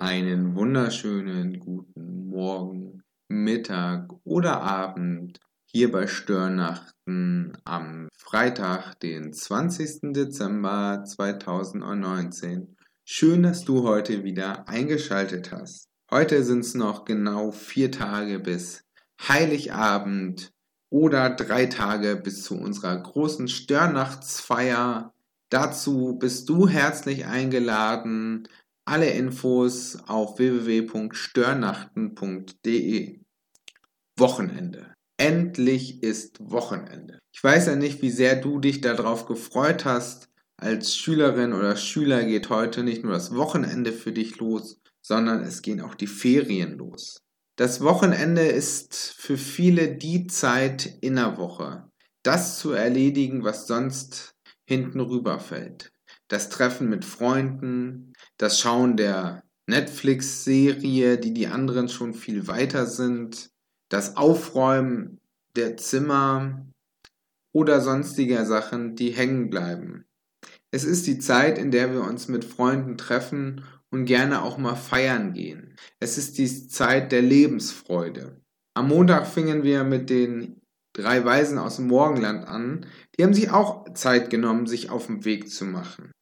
einen wunderschönen guten Morgen, Mittag oder Abend hier bei Störnachten am Freitag, den 20. Dezember 2019. Schön, dass du heute wieder eingeschaltet hast. Heute sind es noch genau vier Tage bis Heiligabend oder drei Tage bis zu unserer großen Störnachtsfeier. Dazu bist du herzlich eingeladen. Alle Infos auf www.störnachten.de. Wochenende. Endlich ist Wochenende. Ich weiß ja nicht, wie sehr du dich darauf gefreut hast. Als Schülerin oder Schüler geht heute nicht nur das Wochenende für dich los, sondern es gehen auch die Ferien los. Das Wochenende ist für viele die Zeit in der Woche, das zu erledigen, was sonst hinten rüberfällt. Das Treffen mit Freunden, das Schauen der Netflix-Serie, die die anderen schon viel weiter sind, das Aufräumen der Zimmer oder sonstiger Sachen, die hängen bleiben. Es ist die Zeit, in der wir uns mit Freunden treffen und gerne auch mal feiern gehen. Es ist die Zeit der Lebensfreude. Am Montag fingen wir mit den drei Weisen aus dem Morgenland an. Die haben sich auch Zeit genommen, sich auf den Weg zu machen.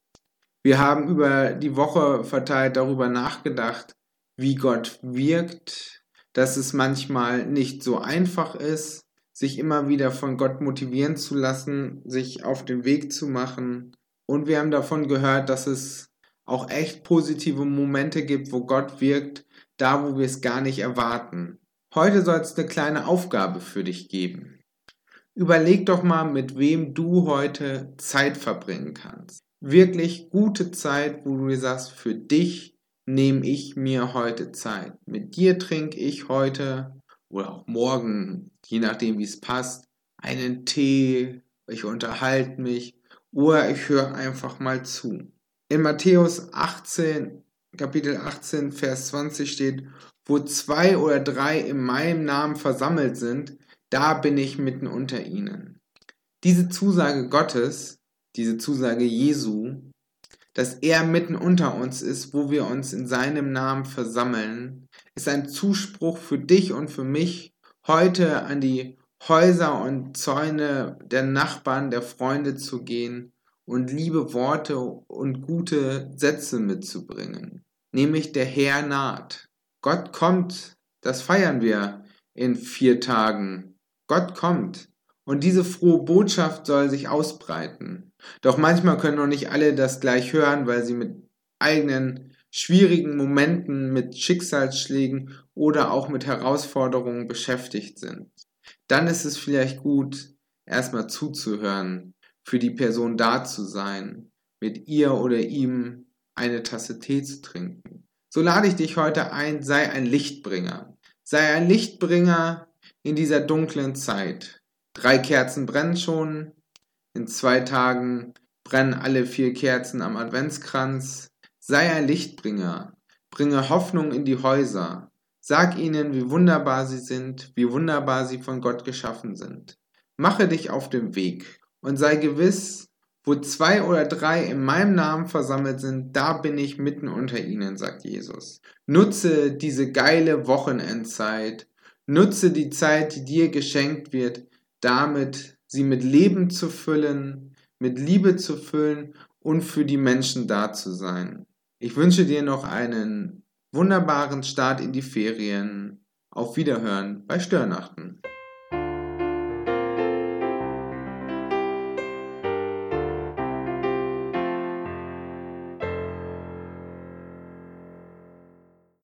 Wir haben über die Woche verteilt darüber nachgedacht, wie Gott wirkt, dass es manchmal nicht so einfach ist, sich immer wieder von Gott motivieren zu lassen, sich auf den Weg zu machen. Und wir haben davon gehört, dass es auch echt positive Momente gibt, wo Gott wirkt, da wo wir es gar nicht erwarten. Heute soll es eine kleine Aufgabe für dich geben. Überleg doch mal, mit wem du heute Zeit verbringen kannst. Wirklich gute Zeit, wo du dir sagst, für dich nehme ich mir heute Zeit. Mit dir trinke ich heute oder auch morgen, je nachdem wie es passt, einen Tee, ich unterhalte mich oder ich höre einfach mal zu. In Matthäus 18, Kapitel 18, Vers 20 steht, wo zwei oder drei in meinem Namen versammelt sind, da bin ich mitten unter ihnen. Diese Zusage Gottes, diese Zusage Jesu, dass er mitten unter uns ist, wo wir uns in seinem Namen versammeln, ist ein Zuspruch für dich und für mich, heute an die Häuser und Zäune der Nachbarn, der Freunde zu gehen und liebe Worte und gute Sätze mitzubringen. Nämlich der Herr naht. Gott kommt, das feiern wir in vier Tagen. Gott kommt. Und diese frohe Botschaft soll sich ausbreiten. Doch manchmal können noch nicht alle das gleich hören, weil sie mit eigenen schwierigen Momenten, mit Schicksalsschlägen oder auch mit Herausforderungen beschäftigt sind. Dann ist es vielleicht gut, erstmal zuzuhören, für die Person da zu sein, mit ihr oder ihm eine Tasse Tee zu trinken. So lade ich dich heute ein, sei ein Lichtbringer. Sei ein Lichtbringer in dieser dunklen Zeit. Drei Kerzen brennen schon. In zwei Tagen brennen alle vier Kerzen am Adventskranz. Sei ein Lichtbringer. Bringe Hoffnung in die Häuser. Sag ihnen, wie wunderbar sie sind, wie wunderbar sie von Gott geschaffen sind. Mache dich auf den Weg und sei gewiss, wo zwei oder drei in meinem Namen versammelt sind, da bin ich mitten unter ihnen, sagt Jesus. Nutze diese geile Wochenendzeit, nutze die Zeit, die dir geschenkt wird, damit sie mit Leben zu füllen, mit Liebe zu füllen und für die Menschen da zu sein. Ich wünsche dir noch einen wunderbaren Start in die Ferien. Auf Wiederhören bei Störnachten.